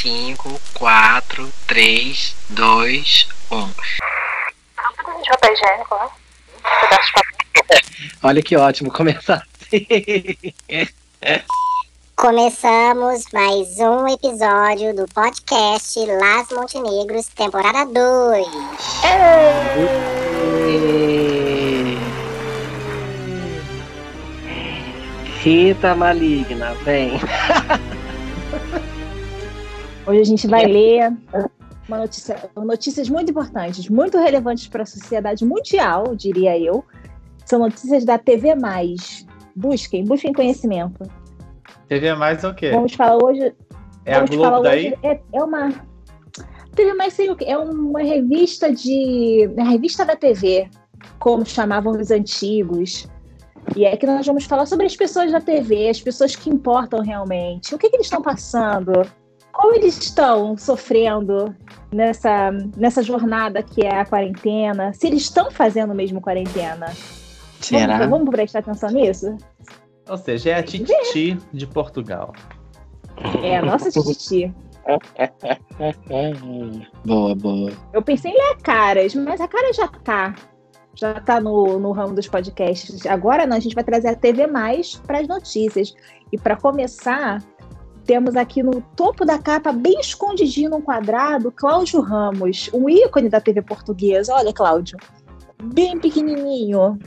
5, 4, 3, 2, 1. De papel higiênico, né? Olha que ótimo começar assim. Começamos mais um episódio do podcast Las Montenegros, temporada 2. Rita maligna, vem. Hoje a gente vai ler uma notícia, notícias muito importantes, muito relevantes para a sociedade mundial, diria eu. São notícias da TV Mais. Busquem, busquem conhecimento. TV Mais é o quê? Vamos falar hoje. É a Globo falar daí? hoje- É, é uma. TV Mais sei o quê? É uma revista de. É a revista da TV, como chamavam os antigos. E é que nós vamos falar sobre as pessoas da TV, as pessoas que importam realmente. O que, que eles estão passando? Como eles estão sofrendo nessa, nessa jornada que é a quarentena? Se eles estão fazendo mesmo quarentena? Será? Vamos, vamos prestar atenção nisso? Ou seja, é a Tititi de Portugal. É a nossa Titi. Boa, boa. Eu pensei em ler a Caras, mas a Cara já tá. Já tá no, no ramo dos podcasts. Agora não, a gente vai trazer a TV Mais para as notícias. E para começar, temos aqui no topo da capa, bem escondidinho num quadrado, Cláudio Ramos, um ícone da TV portuguesa. Olha, Cláudio, bem pequenininho.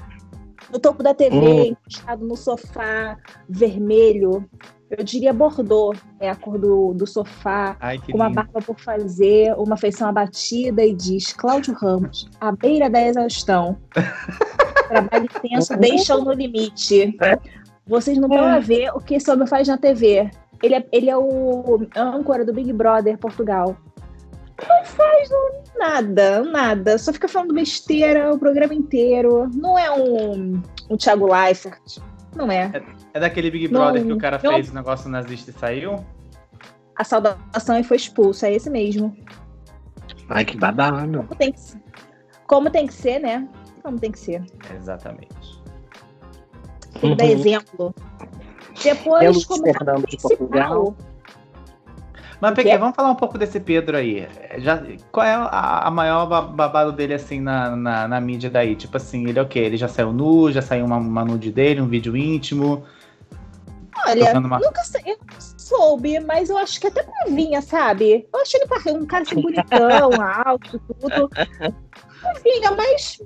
No topo da TV, Hum. encostado no sofá, vermelho. Eu diria bordô, é a cor do, do sofá Ai, com uma lindo. barba por fazer, uma feição abatida e diz: Cláudio Ramos, à beira da exaustão. Trabalho intenso, deixam no limite. Vocês não estão a ver o que esse homem faz na TV. Ele é, ele é o âncora do Big Brother Portugal. Não faz nada, nada. Só fica falando besteira o programa inteiro. Não é um, um Thiago Leifert. Não é. É daquele Big Não, Brother que o cara não. fez o negócio nazista e saiu? A saudação e foi expulso. É esse mesmo. Ai, que babado. Como tem que ser, como tem que ser né? Como tem que ser. Exatamente. Tem que dar Uhum. exemplo. Depois, Temos como Fernando de Portugal. Mas, quê? Peque, vamos falar um pouco desse Pedro aí. Já, qual é a, a maior ba- babado dele, assim, na, na, na mídia daí? Tipo assim, ele é o quê? Ele já saiu nu, já saiu uma, uma nude dele, um vídeo íntimo. Olha, uma- nunca eu soube, mas eu acho que até convinha, sabe? Eu achei ele um cara assim bonitão, alto, tudo. Convinha, mas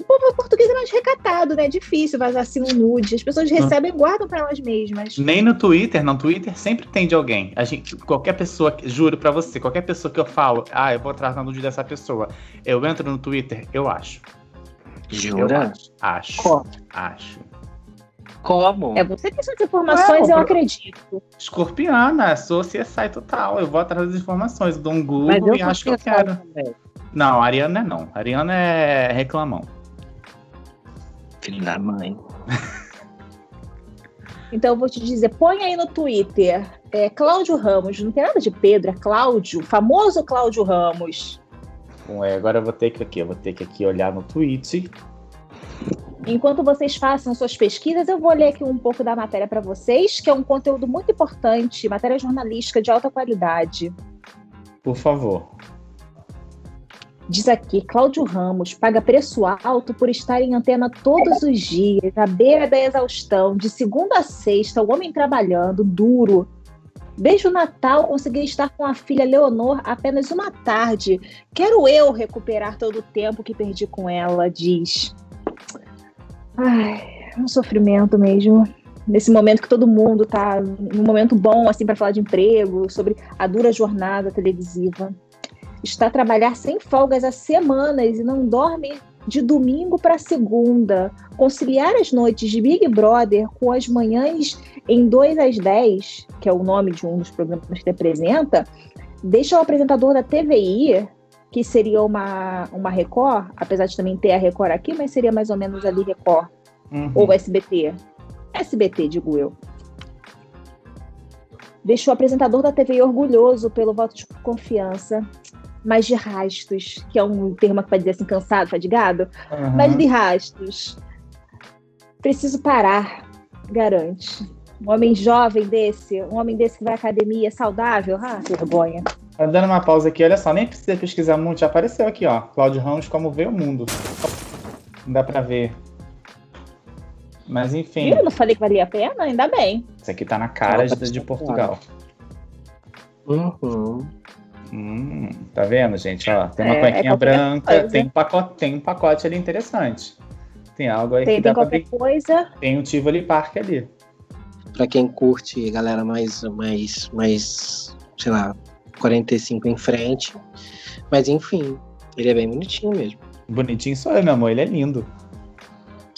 o povo português é mais recatado, né? É difícil vazar assim um nude. As pessoas recebem e guardam pra elas mesmas. Nem no Twitter, no Twitter sempre tem de alguém. A gente, qualquer pessoa, que- juro pra você, qualquer pessoa que eu falo, ah, eu vou atrás na nude dessa pessoa, eu entro no Twitter, eu acho. Eu Jura? acho. Acho. Como? Acho. Como? É você tem essas informações, Não, eu eu- acredito. Escorpiana, sou CSI total. Eu vou atrás das informações, dou um Google eu e acho que eu quero. também. Não, a Ariana é não. A Ariana é reclamão. Filho da mãe. Então eu vou te dizer, põe aí no Twitter. É Cláudio Ramos, não tem nada de Pedro, é Cláudio, famoso Cláudio Ramos. Bom, é, agora eu vou ter que aqui, eu vou ter que aqui olhar no tweet. Enquanto vocês façam suas pesquisas, eu vou ler aqui um pouco da matéria para vocês, que é um conteúdo muito importante, matéria jornalística de alta qualidade. Por favor. Diz aqui, Cláudio Ramos paga preço alto por estar em antena todos os dias, à beira da exaustão, de segunda a sexta, o homem trabalhando, duro. Desde o Natal consegui estar com a filha Leonor apenas uma tarde. Quero eu recuperar todo o tempo que perdi com ela, diz. Ai, é um sofrimento mesmo. Nesse momento que todo mundo tá num momento bom assim para falar de emprego, sobre a dura jornada televisiva está a trabalhar sem folgas há semanas e não dorme de domingo para segunda. Conciliar as noites de Big Brother com as manhãs em 2 às 10, que é o nome de um dos programas que apresenta, deixa o apresentador da TVI, que seria uma, uma Record, apesar de também ter a Record aqui, mas seria mais ou menos ali Record, Uhum. ou SBT. SBT, digo eu. Deixou o apresentador da TVI orgulhoso pelo voto de confiança mas de rastos, que é um termo que pode dizer assim, cansado, fadigado, Uhum. mas de rastos. Preciso parar, garante. Um homem jovem desse, um homem desse que vai à academia saudável. Ah, vergonha. Tá dando uma pausa aqui, olha só, nem precisa pesquisar muito, já apareceu aqui, ó. Cláudio Ramos, como vê o mundo. Não dá pra ver. Mas enfim, Eu não falei que valia a pena? Ainda bem. isso aqui tá na cara de, de Portugal. Uhum. Hum, tá vendo, gente? Ó, tem uma É, cuequinha é branca, coisa. tem um, pacote, tem um pacote ali interessante. Tem algo aí Tem, que tem dá pra qualquer ver. coisa. Tem o Tivoli Park ali. Pra quem curte, galera, mais, mais, mais, sei lá, 45 em frente. Mas enfim, ele é bem bonitinho mesmo. Bonitinho sou eu, meu amor, ele é lindo.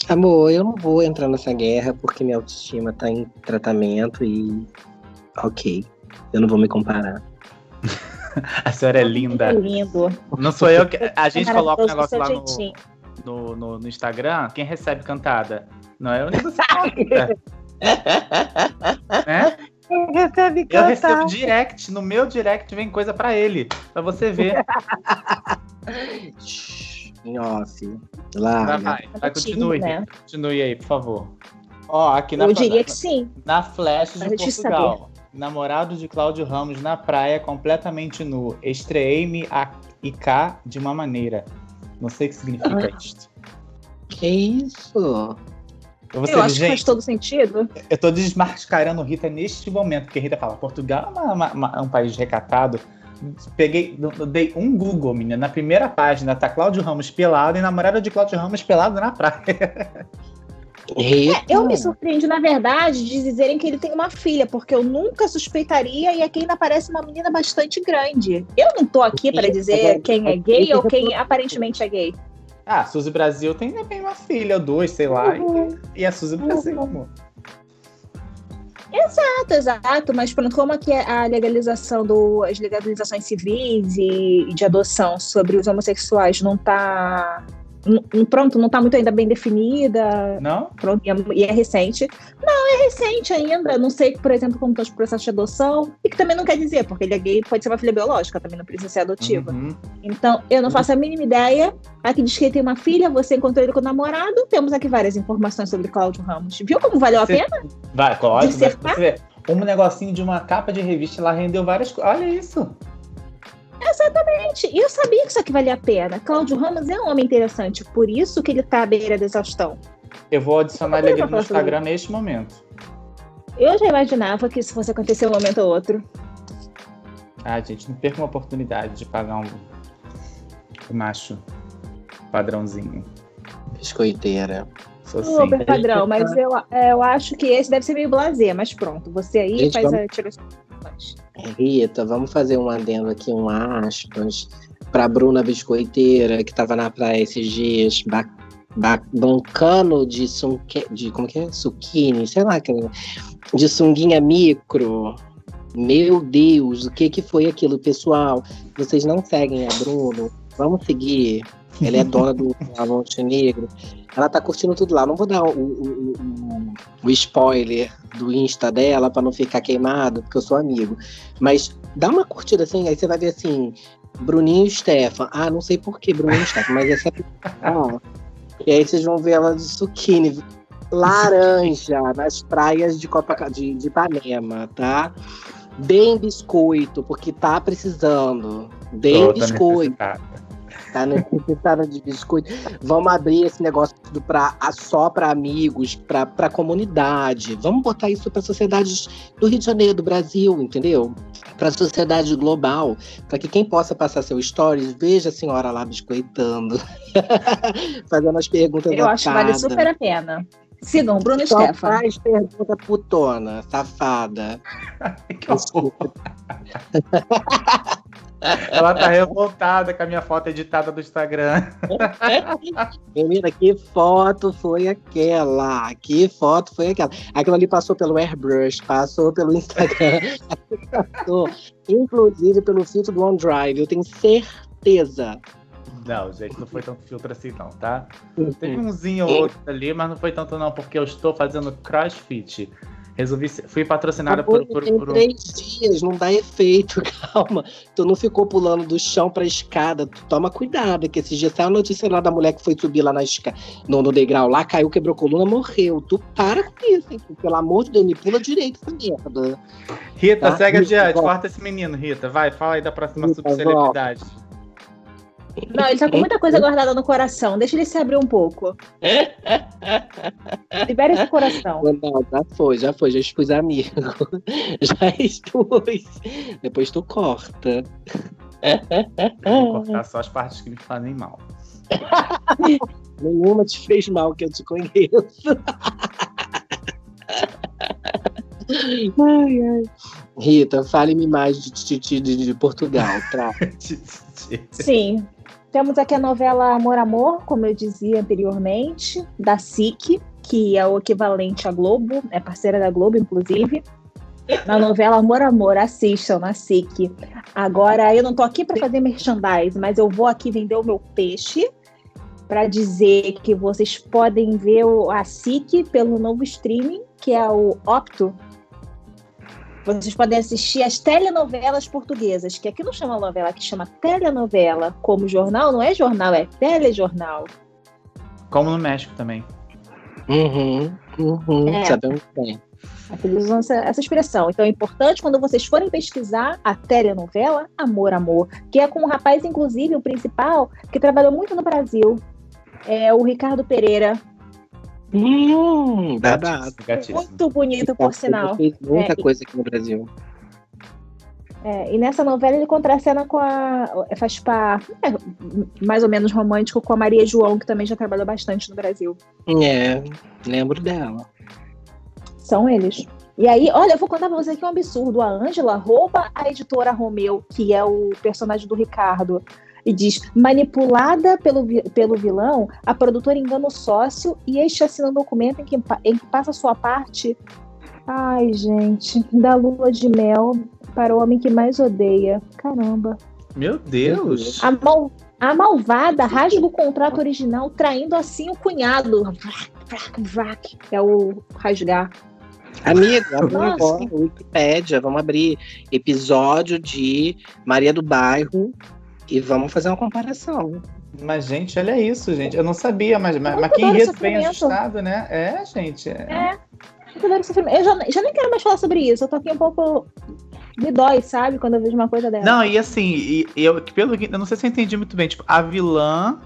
Amor, eu não vou entrar nessa guerra porque minha autoestima tá em tratamento e. Ok. Eu não vou me comparar. A senhora é linda. Lindo. Não sou eu que. A gente É coloca o negócio lá no, no, no, no Instagram. Quem recebe cantada? Não é eu nem você. né? Recebe Eu recebo direct. No meu direct vem coisa pra ele. Pra você ver. Em off. Vai, Lá. vai, vai, Tímido, continue. né? Continue aí, por favor. Ó, aqui na, Eu diria que sim. na Flash de Portugal. Namorado de Cláudio Ramos na praia, completamente nu. Estreiei-me a IK de uma maneira. Não sei o que significa isto. Que isso? Eu, Eu acho que faz todo sentido. eu tô desmascarando Rita neste momento, porque Rita fala: Portugal é uma- uma- uma- um país recatado. Peguei, dei um Google, menina. Na primeira página tá Cláudio Ramos pelado e namorada de Cláudio Ramos pelado na praia. Rita. Eu me surpreendi, na verdade, de dizerem que ele tem uma filha, porque eu nunca suspeitaria e aqui ainda parece uma menina bastante grande. Eu não tô aqui para dizer quem é gay ou quem aparentemente é gay. Ah, a Suzy Brasil tem também uma filha ou duas, sei lá. Uhum. E, e a Suzy Brasil, amor. Exato, exato, mas pronto, como aqui a legalização do as legalizações civis e, e de adoção sobre os homossexuais não tá pronto, não tá muito ainda bem definida, Não? pronto, e é, e é recente. Não, é recente ainda. Não sei, por exemplo, como estão os processos de adoção, e que também não quer dizer, porque ele é gay, pode ser uma filha biológica, também não precisa ser adotiva. Uhum. Então, eu não faço a mínima ideia. Aqui diz que ele tem uma filha, você encontrou ele com o namorado. Temos aqui várias informações sobre Cláudio Ramos. Viu como valeu a Você- pena? Vai, vê, um negocinho de uma capa de revista lá rendeu várias coisas. Olha isso. Gente, E eu sabia que isso aqui valia a pena. Cláudio Ramos é um homem interessante, por isso que ele tá à beira da exaustão. Eu vou adicionar ele no sobre Instagram neste momento. Eu já imaginava que isso fosse acontecer um momento ou outro. Ah, gente, não perca uma oportunidade de pagar um, um macho padrãozinho. Biscoiteira. Sou assim. Super padrão, mas eu, é, eu acho que esse deve ser meio blazer, mas pronto. Você aí Gente, faz vamos- a tira conclusões. Rita, vamos fazer um adendo aqui, um aspas, pra Bruna Biscoiteira, que tava na praia esses dias, ba ba bancando de, sunque, de como que é? Suquini, sei lá, de sunguinha micro. Meu Deus, o que que foi aquilo, pessoal? Vocês não seguem a Bruno? Vamos seguir. Ela é dona do a Montenegro. Ela tá curtindo tudo lá. Não vou dar o, o, o- o spoiler do Insta dela pra não ficar queimado, porque eu sou amigo. Mas dá uma curtida assim, aí você vai ver assim, Bruninho e Stefan. Ah, não sei por que Bruninho e Stefan, mas essa. Ah, e aí vocês vão ver ela de suquine laranja nas praias de, Copaca... de, de Ipanema, tá? Deem biscoito, porque tá precisando. Deem Tô, tô biscoito necessitada. Tá necessitada de biscoito. Vamos abrir esse negócio tudo pra, a- só para amigos, pra, pra comunidade. Vamos botar isso pra sociedades do Rio de Janeiro, do Brasil, entendeu? Pra sociedade global. Pra que quem possa passar seus stories veja a senhora lá biscoitando. Fazendo as perguntas Eu acho que vale super a pena. Sigam Bruno e Só Stefan. faz pergunta putona, safada. Que horror. Ela tá revoltada com a minha foto editada do Instagram. Menina, que foto foi aquela? Que foto foi aquela? Aquilo ali passou pelo airbrush, passou pelo Instagram, passou, inclusive pelo filtro do OneDrive, eu tenho certeza. Não, gente, não foi tanto filtro assim, não, tá? Teve umzinho ou outro ali, mas não foi tanto, não, porque eu estou fazendo crossfit. Resolvi. Fui patrocinada Amor, por, por, por três dias, não dá efeito, calma. Tu não ficou pulando do chão pra escada. Tu toma cuidado, que esses dias saiu a notícia lá da mulher que foi subir lá na escada, no, no degrau lá, caiu, quebrou coluna, morreu. Tu para com isso, hein? Pelo amor de Deus, me pula direito essa merda. Rita, Tá? segue adiante. Corta esse menino, Rita. Vai, fala aí da próxima Rita, subcelebridade. Não, ele tá com muita coisa guardada no coração. Deixa ele se abrir um pouco. Libera esse coração. Não, já foi, já foi, já expus amigo. Já expus. Depois tu corta. Vou cortar só as partes que me fazem mal. Nenhuma te fez mal que eu te conheço. Ai, ai. Rita, fale-me mais de, de, de, de- de Portugal, tá? Sim. Temos aqui a novela Amor Amor, como eu dizia anteriormente, da SIC, que é o equivalente à Globo, é parceira da Globo, inclusive. Na novela Amor Amor, assistam na SIC. Agora, eu não tô aqui para fazer merchandise, mas eu vou aqui vender o meu peixe para dizer que vocês podem ver a SIC pelo novo streaming, que é o Opto. Vocês podem assistir as telenovelas portuguesas, que aqui não chama novela, aqui chama telenovela. Como jornal, não é jornal, é telejornal. Como no México também. Uhum, uhum, É. sabemos bem. Aqui eles usam essa, essa expressão. Então é importante quando vocês forem pesquisar a telenovela Amor, Amor, que é com um rapaz, inclusive, o principal, que trabalhou muito no Brasil. É o Ricardo Pereira. Hum, babado. Gatíssimo. Muito bonito, por sinal. Fez muita É, coisa aqui no Brasil. É, e nessa novela ele contracena com a. Faz par é, mais ou menos romântico com a Maria João, que também já trabalhou bastante no Brasil. É, lembro dela. São eles. E aí, olha, eu vou contar pra você aqui um absurdo. A Ângela rouba a editora Romeu, que é o personagem do Ricardo, e diz: manipulada pelo, pelo vilão, a produtora engana o sócio e este assina um documento em que, em que passa sua parte. Ai, gente, da lua de mel para o homem que mais odeia. Caramba. Meu Deus! A, mal- a malvada rasga o contrato original, traindo assim o cunhado. Vrac, vrac, vrac. É o rasgar. Amiga, Nossa. agora o Wikipédia, vamos abrir episódio de Maria do Bairro e vamos fazer uma comparação. Mas, gente, olha isso, gente. Eu não sabia, mas, mas, mas que adoro enredo bem ajustado, né? É, gente. é. É. Eu adoro sofrimento. Eu já, já nem quero mais falar sobre isso. Eu tô aqui um pouco. Me dói, sabe? Quando eu vejo uma coisa dessa. Não, e assim, e, e eu, pelo que. Eu não sei se eu entendi muito bem. Tipo, a vilã.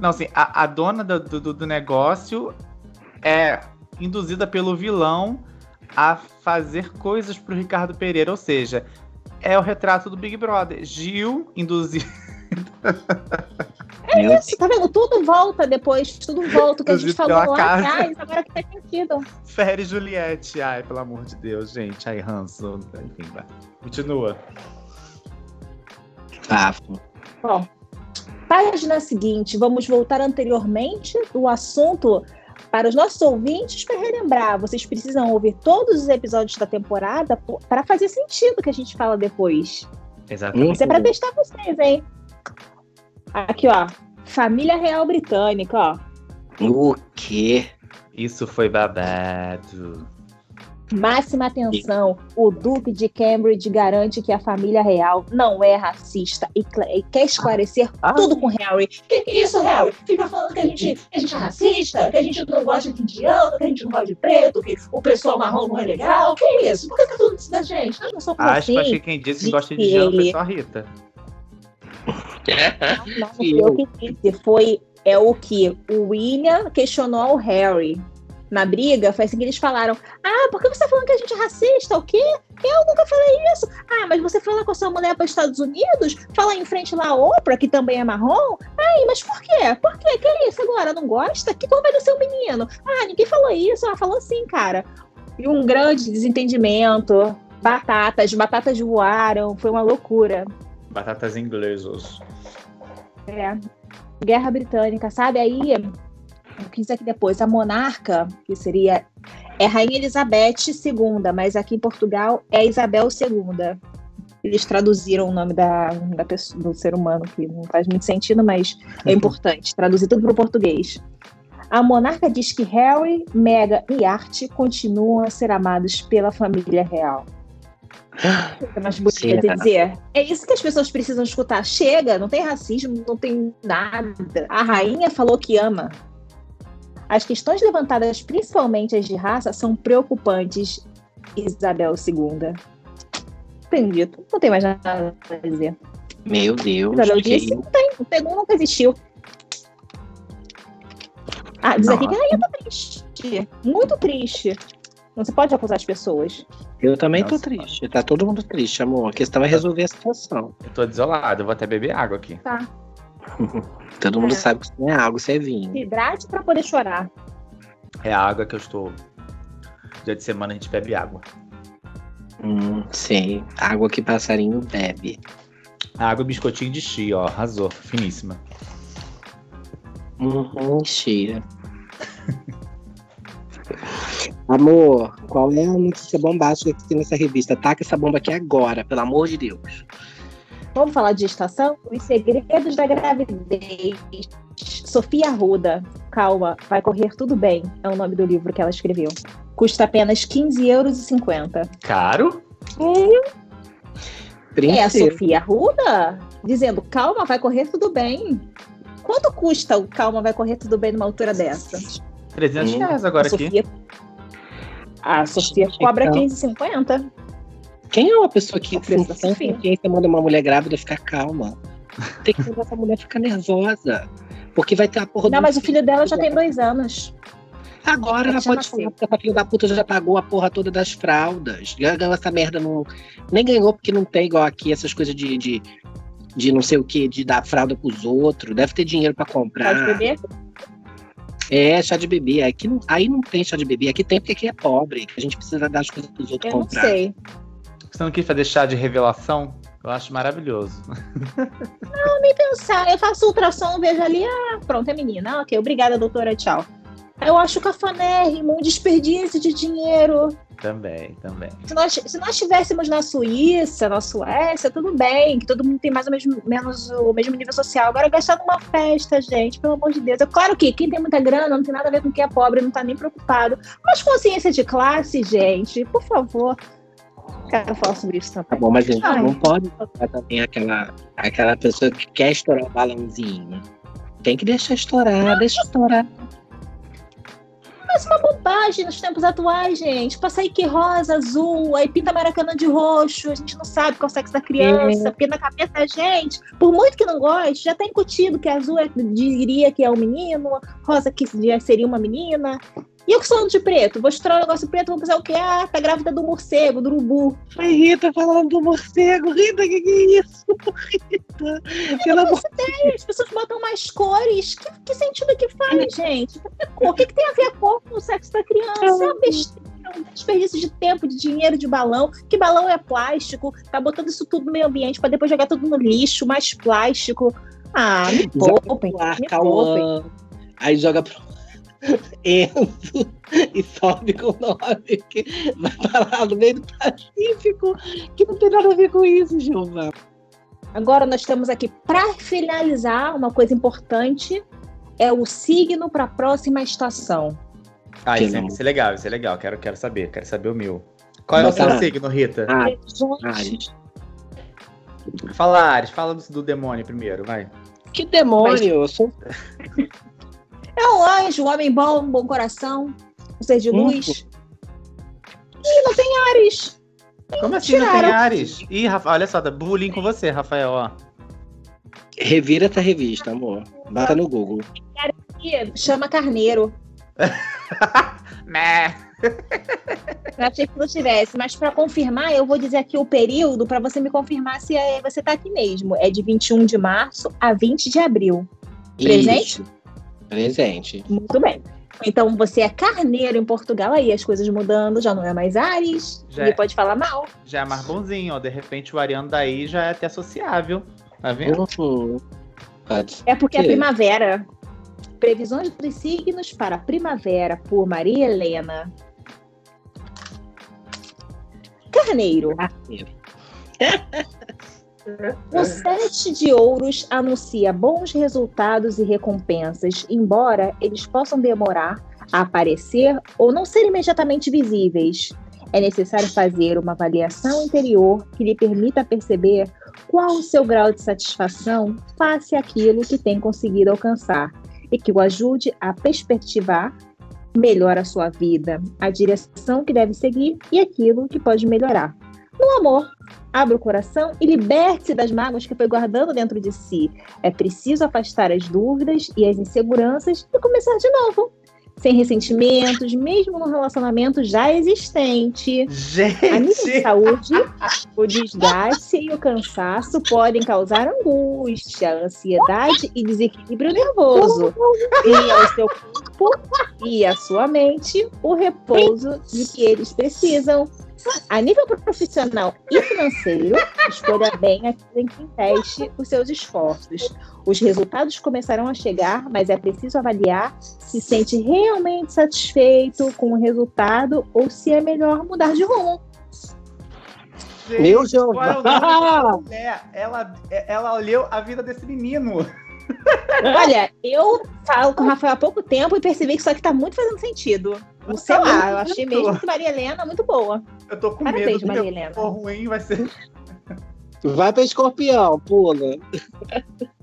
Não, assim, a, a dona do, do, do negócio é induzida pelo vilão a fazer coisas pro Ricardo Pereira. Ou seja, é o retrato do Big Brother. Gil induzido. Meu Deus. Tá vendo? Tudo volta depois, tudo volta. O que a gente falou lá casa. atrás, agora que faz sentido. Fere e Juliette. Ai, pelo amor de Deus, gente. Ai, ranço. Enfim, vai. Continua. Bafo. Bom, página seguinte, vamos voltar anteriormente do assunto para os nossos ouvintes para relembrar. Vocês precisam ouvir todos os episódios da temporada para fazer sentido o que a gente fala depois. Exatamente. Isso é para testar vocês, hein? Aqui, ó. Família Real Britânica, ó. O quê? Isso foi babado. Máxima atenção. O Duque de Cambridge garante que a família real não é racista e, e quer esclarecer tudo com Harry. Que que é isso, Harry? Fica falando que a, gente, que a gente é racista, que a gente não gosta de indiano, que a gente não gosta de preto, que o pessoal marrom não é legal. Que isso? Por que tá tudo isso da gente? Nós não somos assim. que quem disse que gosta de Jean foi ele. só a Rita. Não, não eu que disse. Foi é o que o William questionou ao Harry. Na briga, foi assim que eles falaram: Ah, por que você tá falando que a gente é racista? O quê? Eu nunca falei isso. Ah, mas você lá com a sua mulher para os Estados Unidos? Fala em frente lá a Oprah, que também é marrom? Ai, mas por quê? Por quê? Que é isso agora? Não gosta? Que cor vai do seu menino? Ah, ninguém falou isso. Ah, falou sim, cara. E um grande desentendimento. Batatas, batatas voaram. Foi uma loucura. Batatas inglesas. É. Guerra Britânica, sabe? Aí, eu quis aqui depois, a monarca, que seria. É Rainha Elizabeth II, mas aqui em Portugal é Isabel II. Eles traduziram o nome da, da pessoa, do ser humano, que não faz muito sentido, mas é importante. Traduzir tudo para o português. A monarca diz que Harry, Meghan e Art continuam a ser amados pela família real. Mais bonita de dizer. É isso que as pessoas precisam escutar. Chega, não tem racismo, não tem nada. A rainha falou que ama. As questões levantadas, principalmente as de raça, são preocupantes. Isabel II. Entendi. Não tem mais nada a dizer. Meu Deus. Isabel que disse, não tem, não tem, nunca existiu. Ah, diz aqui que a rainha tá triste. Muito triste. Não se pode acusar as pessoas. Eu também tô Nossa, triste. Tá todo mundo triste, amor. A questão é resolver a situação. Eu tô desolado, eu vou até beber água aqui. Tá. Todo mundo É. sabe que isso não é água, isso é vinho. Se hidrate pra poder chorar. É a água que eu estou. Dia de semana a gente bebe água. Hum, sei. Água que passarinho bebe. Água e biscoitinho de chia, ó. Arrasou. Finíssima. Uhum, cheira. Amor, qual é a notícia bombástica que tem nessa revista? Taca essa bomba aqui agora, pelo amor de Deus. Vamos falar de gestação? Os segredos da gravidez. Sofia Arruda. Calma, vai correr tudo bem. É o nome do livro que ela escreveu. Custa apenas 15,50 euros. Caro? É a Princesa. Sofia Arruda dizendo, calma, vai correr tudo bem. Quanto custa o calma, vai correr tudo bem numa altura dessa? 300 Hum. reais agora a aqui. Sofia, a Sofia cobra Então. 15,50. Quem é uma pessoa que Sofia. consciência manda uma mulher grávida ficar calma? Tem que fazer essa mulher ficar nervosa. Porque vai ter a porra Não, mas o filho dela já tem dois anos. Agora ela pode falar porque essa filha da puta já pagou a porra toda das fraldas. Já ganhou essa merda não. Nem ganhou porque não tem igual aqui essas coisas de, de, de não sei o que, de dar fralda pros outros. Deve ter dinheiro pra comprar. Pode beber? É, chá de bebê. Aqui não, aí não tem chá de bebê. Aqui tem porque aqui é pobre. A gente precisa dar as coisas pros outros Eu não comprar. sei. Você não quis fazer chá de revelação? Eu acho maravilhoso. Pensar, eu faço ultrassom, vejo ali, ah, pronto, é menina. Ok, obrigada, doutora, tchau. Eu acho cafanérrimo, um desperdício de dinheiro. Também, também. Se nós, se nós estivéssemos na Suíça, na Suécia, tudo bem, que todo mundo tem mais ou menos, menos o mesmo nível social. Agora, gastar numa festa, gente, pelo amor de Deus. É claro que quem tem muita grana não tem nada a ver com quem é pobre, não tá nem preocupado. Mas consciência de classe, gente, por favor. Quero falar sobre isso Tá também. bom, mas a gente Ai. não pode também aquela, aquela pessoa que quer estourar o balãozinho. Tem que deixar estourar, deixa estourar. Mas uma bobagem nos tempos atuais, gente. Passar que rosa, azul, aí pinta maracanã de roxo, a gente não sabe qual é o sexo da criança, porque na cabeça da gente, por muito que não goste, já tá incutido que azul é, diria que é um menino, rosa que seria uma menina. E eu que sou de preto, vou estourar um negócio preto, vou pensar o quê? Ah, tá grávida do morcego, do urubu. Ai, Rita falando do morcego. Rita, que que é isso? Rita, pelo amor Ei, As pessoas botam mais cores. Que, que sentido que faz, gente? Que cor? O que, que tem a ver a cor com o sexo da criança? É uma besteira, um desperdício de tempo, de dinheiro, de balão. Que balão é plástico? Tá botando isso tudo no meio ambiente pra depois jogar tudo no lixo, mais plástico. Ah, me poupem, me. Cauã. Aí joga pro Enzo e sobe com o nome que vai parar no meio do Pacífico, que não tem nada a ver com isso, Gilva. Agora nós temos aqui, para finalizar, uma coisa importante. É o signo para a próxima estação. Ah, isso é, isso é legal, isso é legal. Quero, quero saber, quero saber o meu. Qual é o seu signo, Rita? Ah, Gente, Ares. Fala, Ares, fala do, do demônio primeiro, vai. Que demônio! Eu sou É um anjo, um homem bom, um bom coração, um ser de Hum. luz. Ih, não tem Ares. Como assim não tem tiraram. Ares? Ih, Rafa, olha só, tá bullying com você, Rafael, ó. Revira essa revista, amor. Bota no Google. Chama Carneiro. Mé. Eu achei que não tivesse, mas para confirmar, eu vou dizer aqui o período para você me confirmar se é- você tá aqui mesmo. É de 21 de março a 20 de abril. Presente? Isso. Presente. Muito bem. Então você é carneiro em Portugal, aí as coisas mudando, já não é mais Ares, Já ele é. pode falar mal. Já é mais bonzinho, ó. De repente o Ariano daí já é até sociável. Tá vendo? Uhum. É porque é primavera. Previsões dos signos para a primavera, por Maria Helena. Carneiro. ser. O sete de ouros anuncia bons resultados e recompensas, embora eles possam demorar a aparecer ou não ser imediatamente visíveis. É necessário fazer uma avaliação interior que lhe permita perceber qual o seu grau de satisfação face àquilo que tem conseguido alcançar e que o ajude a perspectivar melhor a sua vida, a direção que deve seguir e aquilo que pode melhorar. No amor, abra o coração e liberte-se das mágoas que foi guardando dentro de si. É preciso afastar as dúvidas e as inseguranças e começar de novo sem ressentimentos, mesmo no relacionamento já existente. Gente! A nível de saúde, o desgaste e o cansaço podem causar angústia, ansiedade e desequilíbrio nervoso. E ao seu corpo e à sua mente o repouso de que eles precisam. A nível profissional e financeiro, escolha bem aquilo em que investe os seus esforços. Os resultados começarão a chegar, mas é preciso avaliar se sente realmente satisfeito com o resultado ou se é melhor mudar de rumo. Gente, Meu qual é? Ela, ela olhou a vida desse menino. Olha, eu falo com o Rafael há pouco tempo e percebi que isso aqui tá muito fazendo sentido. Não sei lá, eu achei mesmo que Maria Helena muito boa. Eu tô com Parabéns, medo Maria Helena. for ruim vai ser. Vai pra escorpião, pula.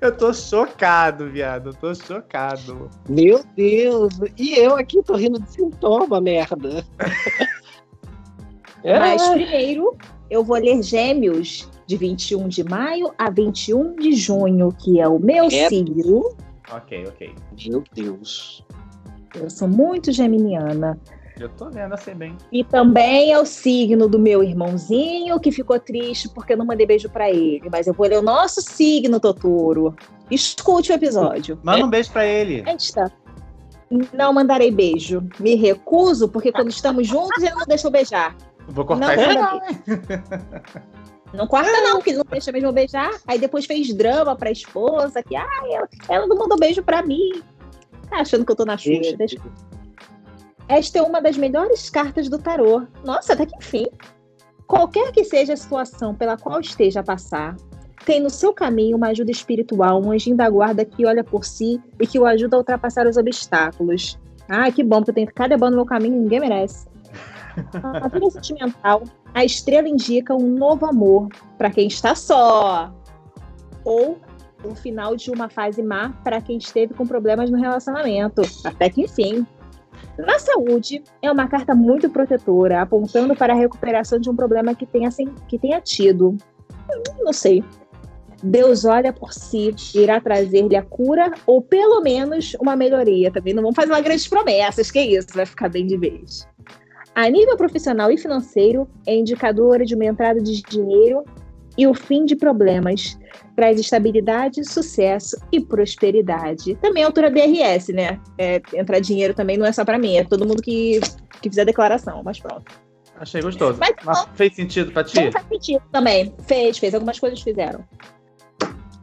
Eu tô chocado, viado. Eu tô chocado. Meu Deus! E eu aqui tô rindo de sintoma, merda. Mas primeiro, eu vou ler Gêmeos de 21 de maio a 21 de junho, que é o meu É. signo. Ok, ok. Meu Deus. Eu sou muito geminiana. Eu tô vendo assim bem. E também é o signo do meu irmãozinho que ficou triste porque eu não mandei beijo pra ele. Mas eu vou ler o nosso signo, Totoro. Escute o episódio. Manda um beijo pra ele. Aí está. Não mandarei beijo. Me recuso porque quando estamos juntos ele não deixa eu beijar. Vou Não, cortar isso. manda Não corta não, porque ele não deixa mesmo eu beijar. Aí depois fez drama pra esposa que ah, ela, ela não mandou beijo pra mim. Tá achando que eu tô na Xuxa. Deixa esta é uma das melhores cartas do tarô. Nossa, até que enfim. Qualquer que seja a situação pela qual esteja a passar, tem no seu caminho uma ajuda espiritual, um anjinho da guarda que olha por si e que o ajuda a ultrapassar os obstáculos. Ah, que bom, porque eu tenho cada bando no meu caminho ninguém merece. Na vida sentimental, a estrela indica um novo amor para quem está só. Ou o final de uma fase má para quem esteve com problemas no relacionamento. Até que enfim. Na saúde, é uma carta muito protetora, apontando para a recuperação de um problema que tenha, que tenha tido. Não sei. Deus olha por si, irá trazer-lhe a cura ou pelo menos uma melhoria. Também não vamos fazer grandes promessas, que isso, vai ficar bem de vez. A nível profissional e financeiro, é indicadora de uma entrada de dinheiro e o fim de problemas. Traz estabilidade, sucesso e prosperidade. Também é altura DRS, né? É, entrar dinheiro também não é só para mim, é todo mundo que, que fizer declaração, mas pronto. Achei gostoso. Mas Mas fez sentido pra ti? Faz sentido também. Fez, fez. Algumas coisas fizeram.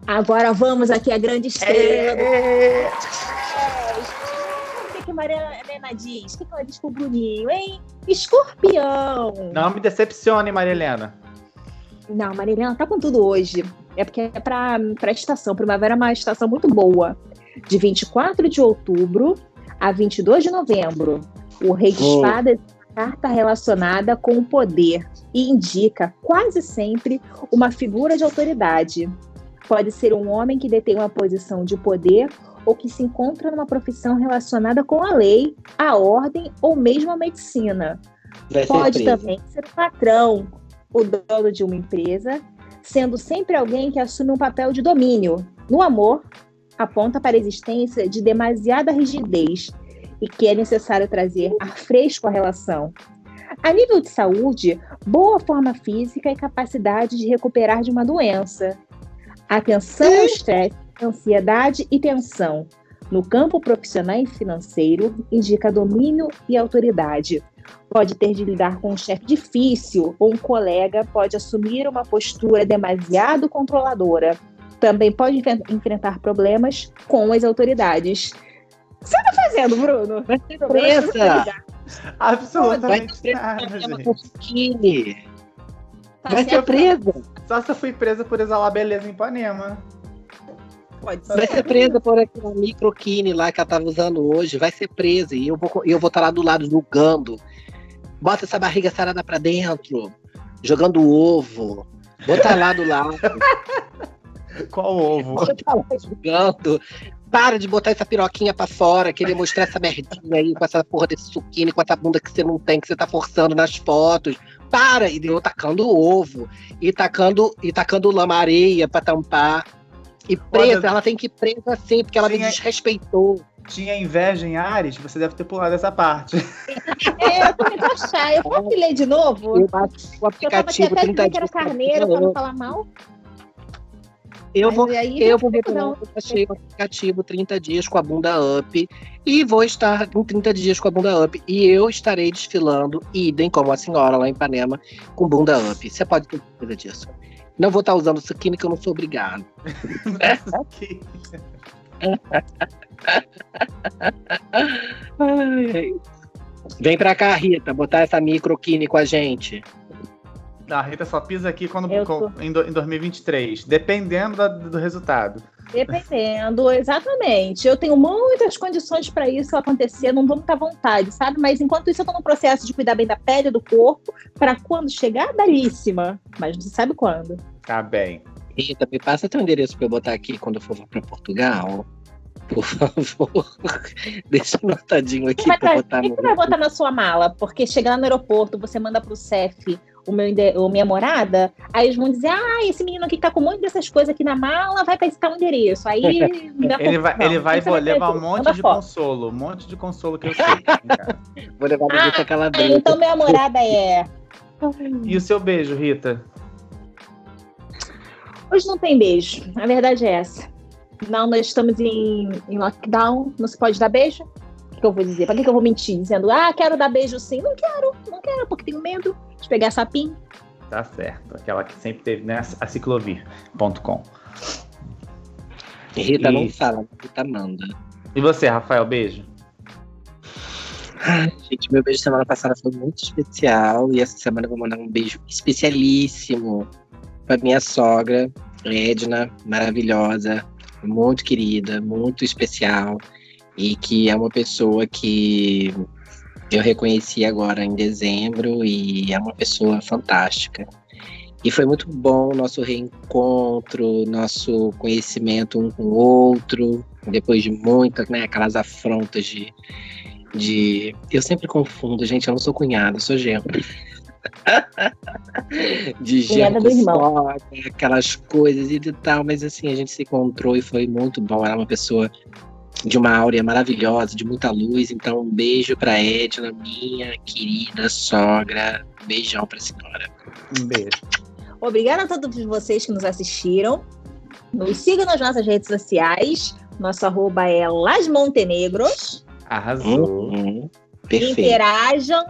Agora vamos aqui à grande estrela do É... O que, que Maria Helena diz? O que, que ela diz pro Bruninho, hein? Escorpião! Não me decepcione, Maria Helena. Não, Maria Helena tá com tudo hoje. É porque é pra, pra estação. Primavera é uma estação muito boa. De 24 de outubro a 22 de novembro. O Rei de. Espadas é uma carta relacionada com o poder e indica quase sempre uma figura de autoridade. Pode ser um homem que detém uma posição de poder ou que se encontra numa profissão relacionada com a lei, a ordem ou mesmo a medicina. Vai Pode também ser o patrão, o dono de uma empresa, sendo sempre alguém que assume um papel de domínio. No amor, aponta para a existência de demasiada rigidez e que é necessário trazer ar fresco à relação. A nível de saúde, boa forma física e capacidade de recuperar de uma doença. Atenção ao estresse, ansiedade e tensão. No campo profissional e financeiro, indica domínio e autoridade pode ter de lidar com um chefe difícil ou um colega pode assumir uma postura demasiado controladora. Também pode enfrentar problemas com as autoridades. O que você tá fazendo, Bruno? Presa! autoridade. Absolutamente Vai nada, gente. Tá Vai ser certo? presa. Só se eu fui presa por exalar beleza em Ipanema. Pode Vai ser. ser presa por aquela microquine lá que ela tava usando hoje. Vai ser presa. E eu vou eu vou estar lá do lado julgando. Bota essa barriga sarada pra dentro. Jogando ovo. Bota lá do lado. Qual ovo? Bota lá julgando. Para de botar essa piroquinha pra fora, querer mostrar essa merdinha aí com essa porra desse suquine, com essa bunda que você não tem, que você tá forçando nas fotos. Para! E eu tacando ovo. E tacando, e tacando lama areia pra tampar. E presa, Olha- ela tem que ir presa assim, porque ela me Sim, desrespeitou. Tinha inveja em Ares? Você deve ter pulado essa parte. É, eu também tô achar. Eu posso ler de novo? Eu o Eu tava aqui aplicativo até 30 dizendo que era dias. carneiro, pra não falar mal. Eu Mas vou, aí eu vou que eu baixei o aplicativo 30 dias com a bunda up e vou estar em 30 dias com a bunda up e eu estarei desfilando, idem como a senhora lá em Ipanema, com bunda up. Você pode ter certeza disso. Não vou estar usando suquine que eu não sou obrigado. Ai. Vem pra cá, Rita, botar essa microquine com a gente. A Rita só pisa aqui quando, Eu com- em, do- em 2023, dependendo da- do resultado. Dependendo, exatamente. Eu tenho muitas condições para isso acontecer, não dou muita vontade, sabe? Mas enquanto isso, eu tô no processo de cuidar bem da pele, do corpo, para quando chegar, belíssima. Mas não se sabe quando. Tá bem. Rita, me passa teu endereço pra eu botar aqui quando eu for pra Portugal. Por favor. Deixa anotadinho aqui tra- botar O que você vai botar na sua mala? Porque chegar lá no aeroporto, você manda pro CEF o meu o minha morada, aí eles vão dizer: ah, esse menino aqui tá com um monte dessas coisas aqui na mala, vai pra esse tal endereço. Aí. dá Ele vai, ele vai que você levar um monte Manda de foto. consolo. Um monte de consolo que eu sei. cara. Vou levar Ah, Rita aquela Ah, então minha morada é. E o seu beijo, Rita? Hoje não tem beijo. A verdade é essa. Não, nós estamos em, em lockdown, não se pode dar beijo. O que, que eu vou dizer? Pra que, que eu vou mentir? Dizendo, ah, quero dar beijo sim. Não quero, quero, porque tenho medo de pegar sapinho. Tá certo. Aquela que sempre teve, né? A ciclovir.com. Rita E- não fala, Rita manda. E você, Rafael, beijo? Gente, meu beijo semana passada foi muito especial e essa semana eu vou mandar um beijo especialíssimo pra minha sogra, Edna, maravilhosa, muito querida, muito especial e que é uma pessoa que eu reconheci agora em dezembro e é uma pessoa fantástica. E foi muito bom o nosso reencontro, nosso conhecimento um com o outro, depois de muitas, né, aquelas afrontas de de. Eu sempre confundo, gente, eu não sou cunhada, sou genro. de genro aquelas coisas e tal, mas assim, a gente se encontrou e foi muito bom. Ela é uma pessoa de uma áurea maravilhosa, de muita luz. Então, um beijo pra Edna, minha querida sogra. Beijão pra senhora. Um beijo. Obrigada a todos vocês que nos assistiram. Nos sigam nas nossas redes sociais. Nosso arroba é Las Montenegros. Arrasou. Uhum. Perfeito. Interajam.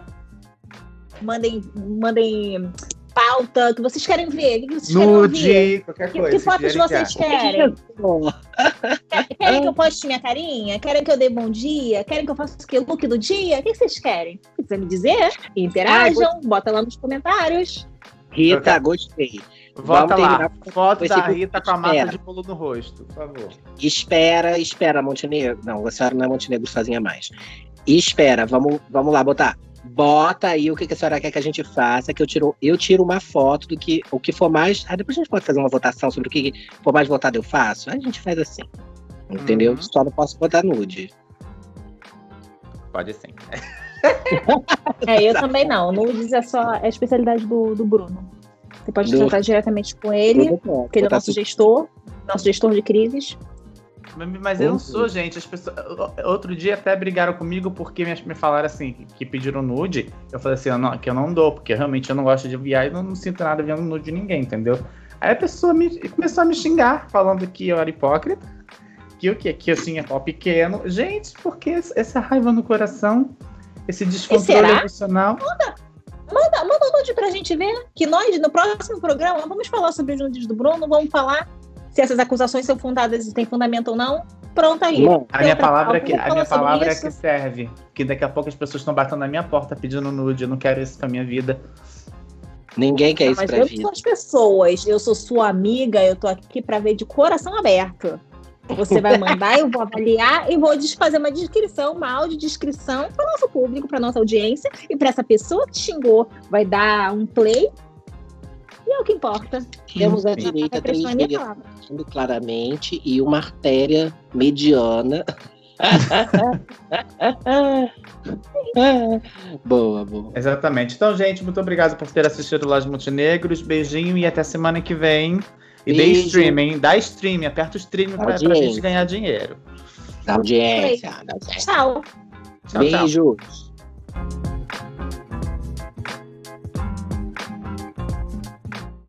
Mandem, mandem pauta que vocês querem ver. O que vocês querem ouvir? Nude, qualquer Que, coisa. que fotos vocês querem? Querem que eu poste minha carinha? Querem que eu dê bom dia? Querem que eu faça o que? Look do dia? O que vocês querem? Quiser me dizer, interajam, bota lá nos comentários. Rita, gostei. Vota Vamos lá. Foto da ser- Rita com a massa Espera. de bolo no rosto, por favor. Espera, espera, Montenegro. Não, a senhora não é Montenegro sozinha mais. Espera, vamos, vamos lá botar. Bota aí o que, que a senhora quer que a gente faça, que eu tiro, eu tiro uma foto do que o que for mais. Ah, depois a gente pode fazer uma votação sobre o que for mais votado eu faço. Aí a gente faz assim. Entendeu? Uhum. Só não posso botar nude. Pode sim. É, eu também não. Nudes é só é a especialidade do, do Bruno. Você pode Do- tratar diretamente com ele, porque ele é o nosso gestor, nosso gestor de crises. Mas, eu não sou, gente. As pessoas, outro dia até brigaram comigo porque me, falaram assim, que pediram nude. Eu falei assim, não- que eu não dou, porque realmente eu não gosto de enviar e não, não sinto nada vendo nude de ninguém, entendeu? Aí a pessoa me, começou a me xingar, falando que eu era hipócrita, que o quê? Que eu tinha pau pequeno. Gente, por que essa raiva no coração? Esse descontrole emocional? Manda, manda um nude pra gente ver, que nós, no próximo programa, vamos falar sobre os nudes do Bruno, vamos falar se essas acusações são fundadas e têm fundamento ou não. Pronto aí. Mano, A minha palavra, é que, a minha palavra é que serve. Que daqui a pouco as pessoas estão batendo na minha porta pedindo nude. Eu não quero isso pra minha vida. Ninguém quer isso Mas pra eu vida. sou as pessoas, eu sou sua amiga, eu tô aqui pra ver de coração aberto. Você vai mandar, eu vou avaliar e vou fazer uma descrição, uma audiodescrição para o nosso público, para nossa audiência e para essa pessoa que xingou. Vai dar um play e é o que importa. Temos Sim. direita palavra. claramente e uma artéria mediana. boa, boa. Exatamente. Então, gente, muito obrigado por ter assistido Las Montenegros. Beijinho e até semana que vem. E dê Beijo. streaming, dá stream, aperta o stream pra, pra Audiência. gente ganhar dinheiro. Da audiência. da audiência. Tchau. Tchau, tchau. Beijos.